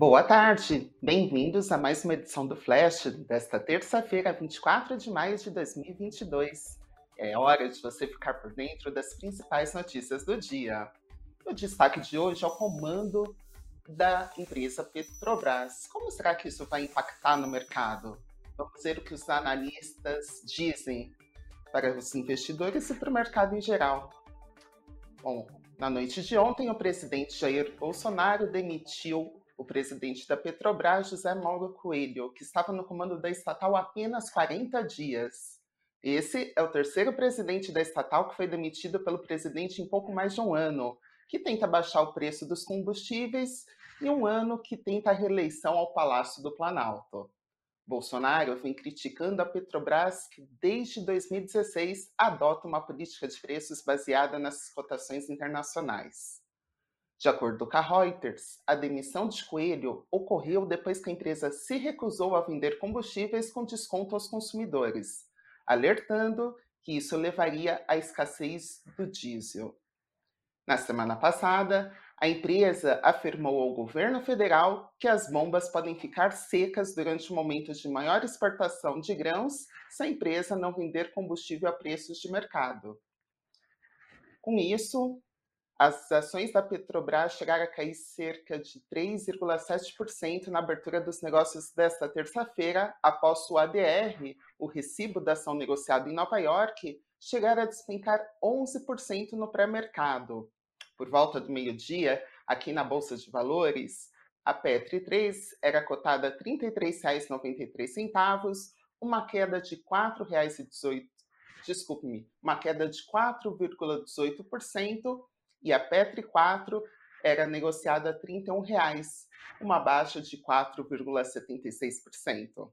Boa tarde, bem-vindos a mais uma edição do Flash desta terça-feira, 24 de maio de 2022. É hora de você ficar por dentro das principais notícias do dia. O destaque de hoje é o comando da empresa Petrobras. Como será que isso vai impactar no mercado? Vamos ver o que os analistas dizem para os investidores e para o mercado em geral. Bom, na noite de ontem, o presidente Jair Bolsonaro demitiu o presidente da Petrobras, José Mauro Coelho, que estava no comando da estatal apenas 40 dias. Esse é o terceiro presidente da estatal que foi demitido pelo presidente em pouco mais de um ano, que tenta baixar o preço dos combustíveis e um ano que tenta a reeleição ao Palácio do Planalto. Bolsonaro vem criticando a Petrobras, que desde 2016 adota uma política de preços baseada nas cotações internacionais. De acordo com a Reuters, a demissão de Coelho ocorreu depois que a empresa se recusou a vender combustíveis com desconto aos consumidores, alertando que isso levaria à escassez do diesel. Na semana passada, a empresa afirmou ao governo federal que as bombas podem ficar secas durante momentos de maior exportação de grãos se a empresa não vender combustível a preços de mercado. Com isso, as ações da Petrobras chegaram a cair cerca de 3,7% na abertura dos negócios desta terça-feira, após o ADR, o recibo da ação negociado em Nova York, chegar a despencar 11% no pré-mercado. Por volta do meio-dia, aqui na Bolsa de Valores, a Petri 3 era cotada a R$ 33,93, uma queda de R$ 4,18, desculpe-me, uma queda de 4,18%, e a Petri 4 era negociada a 31 reais, uma baixa de 4,76%.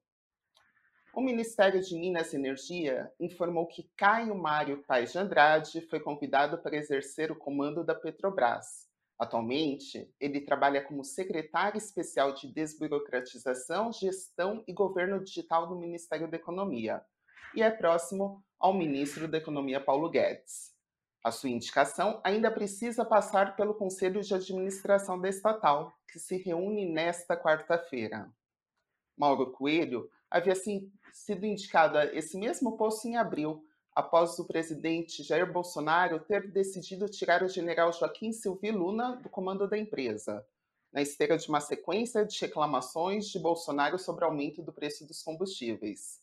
O Ministério de Minas e Energia informou que Caio Mário Paes de Andrade foi convidado para exercer o comando da Petrobras. Atualmente, ele trabalha como secretário especial de desburocratização, gestão e governo digital do Ministério da Economia e é próximo ao ministro da Economia Paulo Guedes. A sua indicação ainda precisa passar pelo Conselho de Administração da estatal, que se reúne nesta quarta-feira. Mauro Coelho havia sido indicado a esse mesmo posto em abril, após o presidente Jair Bolsonaro ter decidido tirar o general Joaquim Silvio Luna do comando da empresa, na esteira de uma sequência de reclamações de Bolsonaro sobre o aumento do preço dos combustíveis.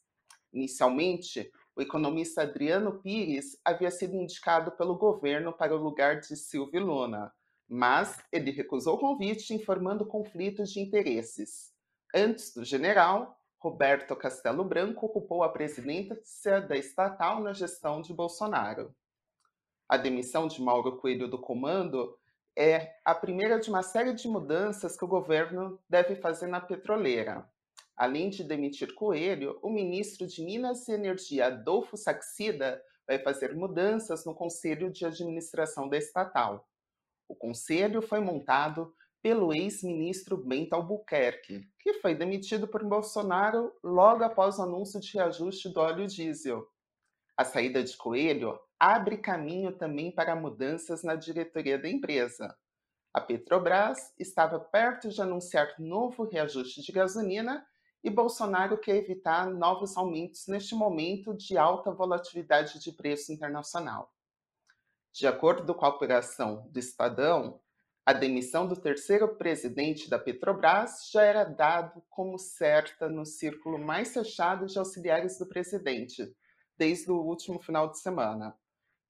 Inicialmente, o economista Adriano Pires havia sido indicado pelo governo para o lugar de Silvio Luna, mas ele recusou o convite, informando conflitos de interesses. Antes do general, Roberto Castelo Branco ocupou a presidência da estatal na gestão de Bolsonaro. A demissão de Mauro Coelho do comando é a primeira de uma série de mudanças que o governo deve fazer na petroleira. Além de demitir Coelho, o ministro de Minas e Energia, Adolfo Saxida, vai fazer mudanças no Conselho de Administração da estatal. O conselho foi montado pelo ex-ministro Bento Albuquerque, que foi demitido por Bolsonaro logo após o anúncio de reajuste do óleo diesel. A saída de Coelho abre caminho também para mudanças na diretoria da empresa. A Petrobras estava perto de anunciar novo reajuste de gasolina e Bolsonaro quer evitar novos aumentos neste momento de alta volatilidade de preço internacional. De acordo com a operação do Estadão, a demissão do terceiro presidente da Petrobras já era dado como certa no círculo mais fechado de auxiliares do presidente, desde o último final de semana.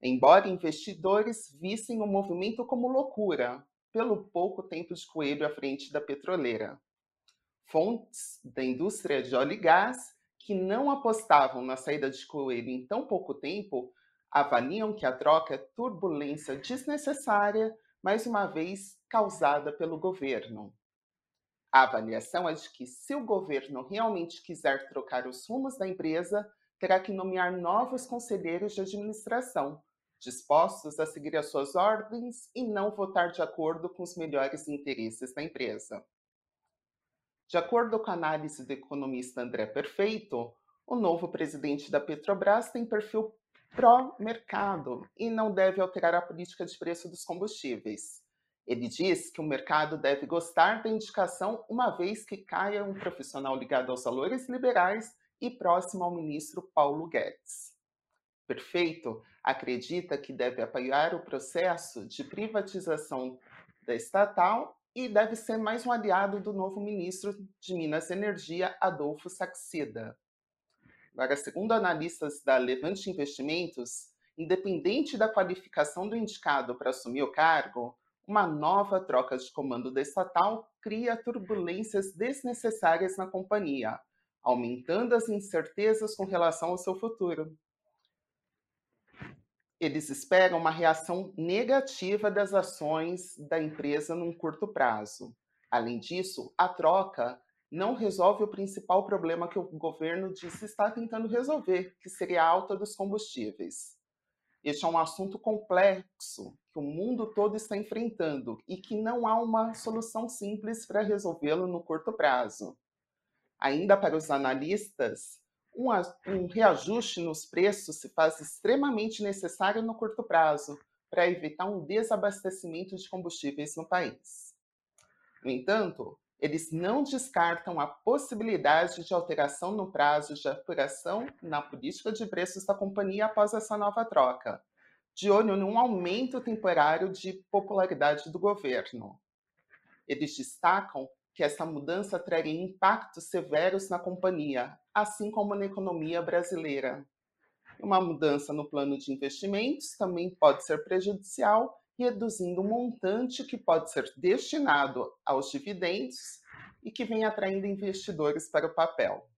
Embora investidores vissem o movimento como loucura, pelo pouco tempo de coelho à frente da petroleira fontes da indústria de óleo e gás que não apostavam na saída de Coelho em tão pouco tempo avaliam que a troca é turbulência desnecessária, mais uma vez causada pelo governo. A avaliação é de que, se o governo realmente quiser trocar os rumos da empresa, terá que nomear novos conselheiros de administração, dispostos a seguir as suas ordens e não votar de acordo com os melhores interesses da empresa. De acordo com a análise do economista André Perfeito, o novo presidente da Petrobras tem perfil pró-mercado e não deve alterar a política de preço dos combustíveis. Ele diz que o mercado deve gostar da indicação, uma vez que caia um profissional ligado aos valores liberais e próximo ao ministro Paulo Guedes. Perfeito acredita que deve apoiar o processo de privatização da estatal e deve ser mais um aliado do novo ministro de Minas e Energia, Adolfo Saxida. Agora, segundo analistas da Levante Investimentos, independente da qualificação do indicado para assumir o cargo, uma nova troca de comando da estatal cria turbulências desnecessárias na companhia, aumentando as incertezas com relação ao seu futuro. Eles esperam uma reação negativa das ações da empresa num curto prazo. Além disso, a troca não resolve o principal problema que o governo disse estar tentando resolver, que seria a alta dos combustíveis. Este é um assunto complexo que o mundo todo está enfrentando e que não há uma solução simples para resolvê-lo no curto prazo. Ainda para os analistas, um, um reajuste nos preços se faz extremamente necessário no curto prazo para evitar um desabastecimento de combustíveis no país. No entanto, eles não descartam a possibilidade de alteração no prazo de apuração na política de preços da companhia após essa nova troca, de olho num aumento temporário de popularidade do governo. Eles destacam que essa mudança traria impactos severos na companhia, assim como na economia brasileira. Uma mudança no plano de investimentos também pode ser prejudicial, reduzindo o montante que pode ser destinado aos dividendos e que vem atraindo investidores para o papel.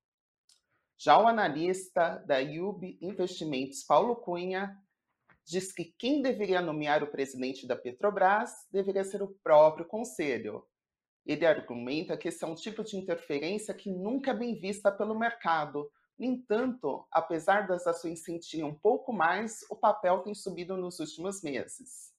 Já o analista da IUB Investimentos, Paulo Cunha, diz que quem deveria nomear o presidente da Petrobras deveria ser o próprio conselho, ele argumenta que esse é um tipo de interferência que nunca é bem vista pelo mercado. No entanto, apesar das ações sentirem um pouco mais, o papel tem subido nos últimos meses.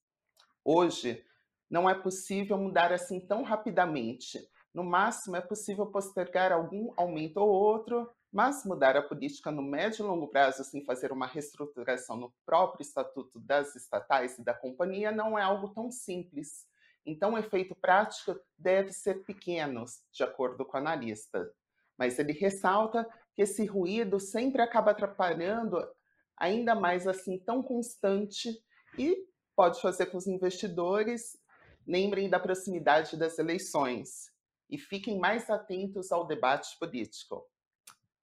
Hoje, não é possível mudar assim tão rapidamente. No máximo, é possível postergar algum aumento ou outro, mas mudar a política no médio e longo prazo sem fazer uma reestruturação no próprio estatuto das estatais e da companhia não é algo tão simples. Então, o efeito prático deve ser pequeno, de acordo com o analista. Mas ele ressalta que esse ruído sempre acaba atrapalhando, ainda mais assim tão constante, e pode fazer com os investidores lembrem da proximidade das eleições e fiquem mais atentos ao debate político.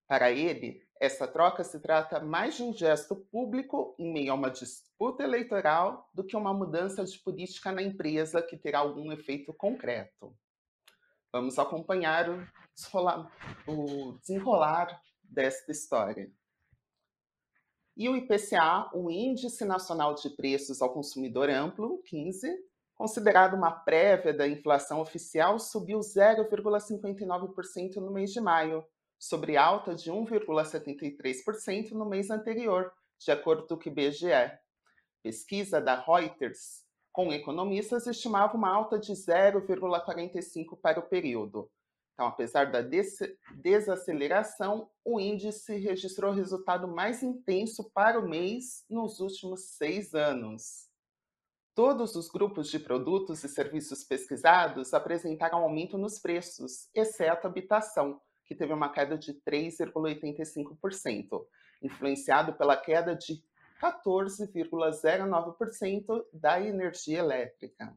Para ele, essa troca se trata mais de um gesto público em meio a uma disputa eleitoral do que uma mudança de política na empresa que terá algum efeito concreto. Vamos acompanhar o desenrolar, o desenrolar desta história. E o IPCA, o Índice Nacional de Preços ao Consumidor Amplo, 15, considerado uma prévia da inflação oficial, subiu 0,59% no mês de maio, sobre alta de 1,73% no mês anterior, de acordo com o IBGE. Pesquisa da Reuters com economistas estimava uma alta de 0,45 para o período. Então, apesar da des desaceleração, o índice registrou o resultado mais intenso para o mês nos últimos seis anos. Todos os grupos de produtos e serviços pesquisados apresentaram aumento nos preços, exceto habitação, que teve uma queda de 3,85%, influenciado pela queda de 14,09% da energia elétrica.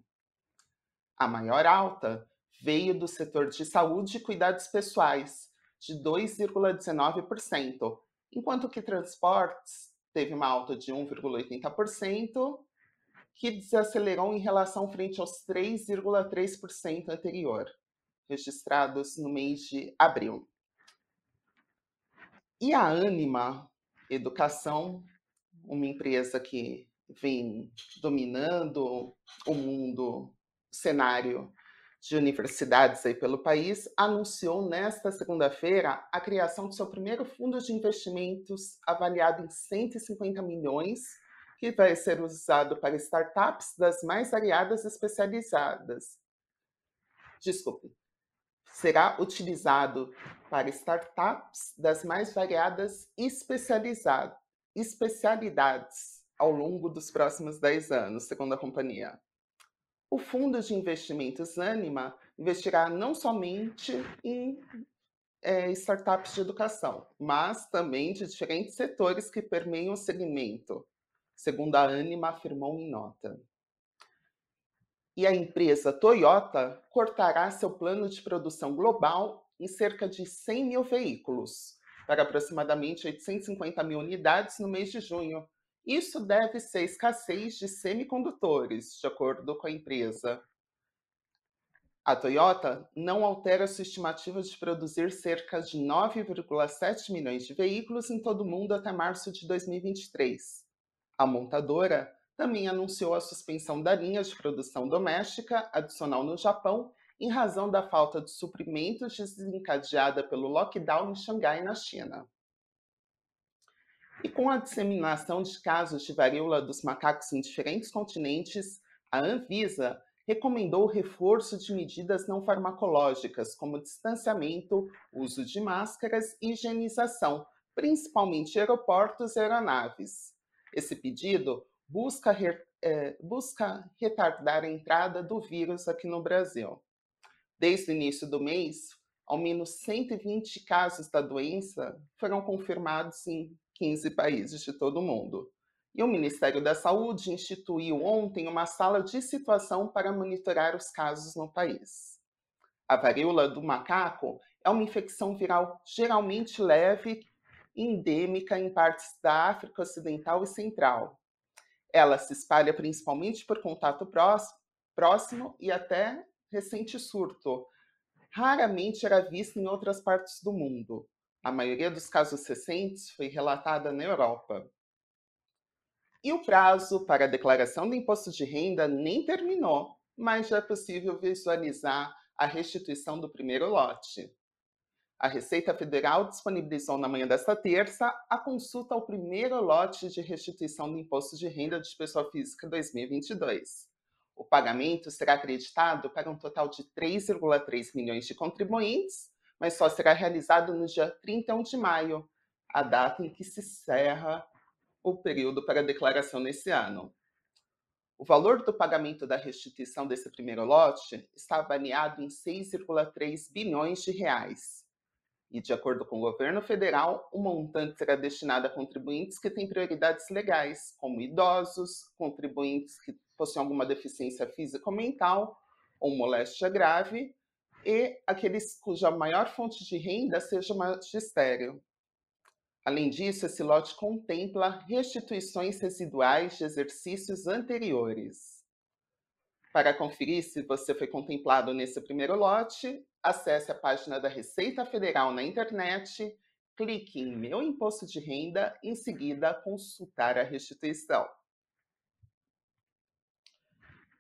A maior alta veio do setor de saúde e cuidados pessoais, de 2,19%, enquanto que transportes teve uma alta de 1,80%, que desacelerou em relação frente aos 3,3% anterior registrados no mês de abril. E a Anima Educação, uma empresa que vem dominando o mundo, o cenário de universidades aí pelo país, anunciou nesta segunda-feira a criação de seu primeiro fundo de investimentos avaliado em 150 milhões, que vai ser usado para startups das mais variadas especializadas. Desculpe, será utilizado para startups das mais variadas especialidades ao longo dos próximos 10 anos, segundo a companhia. O Fundo de Investimentos Anima investirá não somente em é, startups de educação, mas também de diferentes setores que permeiam o segmento, segundo a Anima afirmou em nota. E a empresa Toyota cortará seu plano de produção global em cerca de 100 mil veículos, para aproximadamente 850 mil unidades no mês de junho, isso deve ser escassez de semicondutores, de acordo com a empresa. A Toyota não altera sua estimativa de produzir cerca de 9,7 milhões de veículos em todo o mundo até março de 2023. A montadora também anunciou a suspensão da linha de produção doméstica adicional no Japão em razão da falta de suprimentos desencadeada pelo lockdown em Xangai, na China. E com a disseminação de casos de varíola dos macacos em diferentes continentes, a Anvisa recomendou o reforço de medidas não farmacológicas, como distanciamento, uso de máscaras e higienização, principalmente aeroportos e aeronaves. Esse pedido busca, re, é, busca retardar a entrada do vírus aqui no Brasil. Desde o início do mês, ao menos 120 casos da doença foram confirmados em 15 países de todo o mundo. E o Ministério da Saúde instituiu ontem uma sala de situação para monitorar os casos no país. A varíola do macaco é uma infecção viral geralmente leve endêmica em partes da África Ocidental e Central. Ela se espalha principalmente por contato próximo e até recente surto. Raramente era vista em outras partes do mundo. A maioria dos casos recentes foi relatada na Europa. E o prazo para a declaração do imposto de renda nem terminou, mas já é possível visualizar a restituição do primeiro lote. A Receita Federal disponibilizou na manhã desta terça a consulta ao primeiro lote de restituição do imposto de renda de pessoa física 2022. O pagamento será acreditado para um total de 3,3 milhões de contribuintes mas só será realizado no dia 31 de maio, a data em que se encerra o período para declaração nesse ano. O valor do pagamento da restituição desse primeiro lote está avaliado em 6,3 bilhões de reais. E, de acordo com o governo federal, o montante será destinado a contribuintes que têm prioridades legais, como idosos, contribuintes que possuem alguma deficiência física ou mental ou moléstia grave, e aqueles cuja maior fonte de renda seja o magistério. Além disso, esse lote contempla restituições residuais de exercícios anteriores. Para conferir se você foi contemplado nesse primeiro lote, acesse a página da Receita Federal na internet, clique em Meu Imposto de Renda em seguida, consultar a restituição.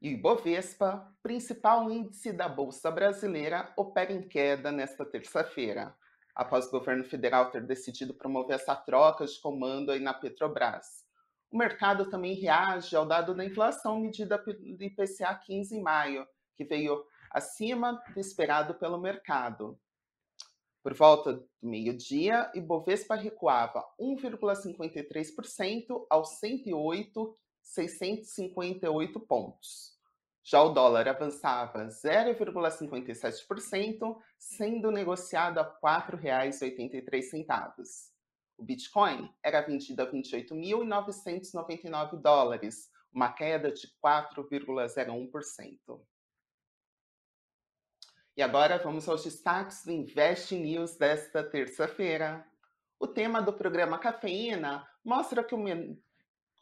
E o Ibovespa, principal índice da Bolsa Brasileira, opera em queda nesta terça-feira, após o governo federal ter decidido promover essa troca de comando aí na Petrobras. O mercado também reage ao dado da inflação medida pelo IPCA 15 em maio, que veio acima do esperado pelo mercado. Por volta do meio-dia, Ibovespa recuava 1,53% aos 108 658 pontos. Já o dólar avançava 0,57%, sendo negociado a R$ 4,83. O Bitcoin era vendido a 28.999 dólares, uma queda de 4,01%. E agora vamos aos destaques do Invest News desta terça-feira. O tema do programa Cafeína mostra que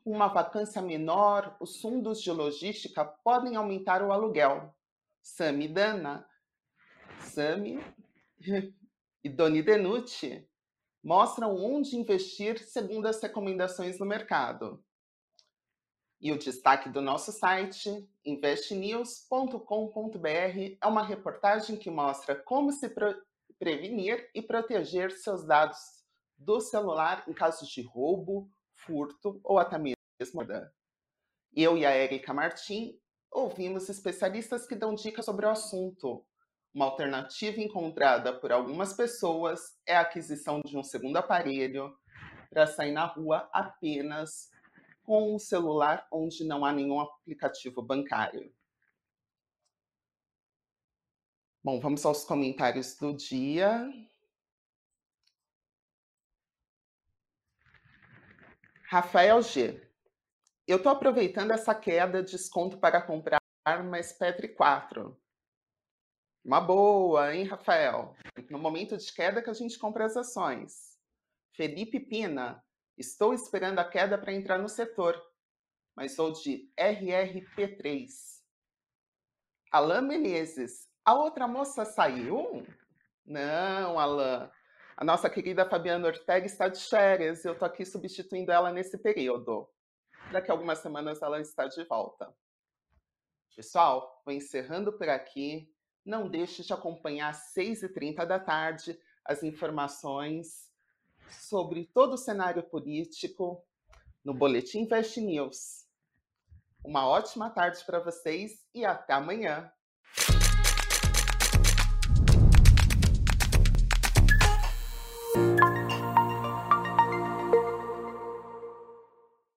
uma vacância menor, os fundos de logística podem aumentar o aluguel. Sami Dana, Sami e Doni Denucci mostram onde investir segundo as recomendações do mercado. E o destaque do nosso site, investnews.com.br, é uma reportagem que mostra como se prevenir e proteger seus dados do celular em caso de roubo, furto ou até mesmo eu e a Erika Martin ouvimos especialistas que dão dicas sobre o assunto. Uma alternativa encontrada por algumas pessoas é a aquisição de um segundo aparelho para sair na rua apenas com um celular onde não há nenhum aplicativo bancário. Bom, vamos aos comentários do dia. Rafael G. Eu estou aproveitando essa queda de desconto para comprar uma Spectre 4. Uma boa, hein, Rafael? No momento de queda que a gente compra as ações. Felipe Pina. Estou esperando a queda para entrar no setor, mas sou de RRP3. Alain Menezes. A outra moça saiu? Não, Alain. A nossa querida Fabiana Ortega está de férias e eu estou aqui substituindo ela nesse período. Daqui a algumas semanas ela está de volta. Pessoal, vou encerrando por aqui. Não deixe de acompanhar às 6h30 da tarde as informações sobre todo o cenário político no Boletim Invest News. Uma ótima tarde para vocês e até amanhã.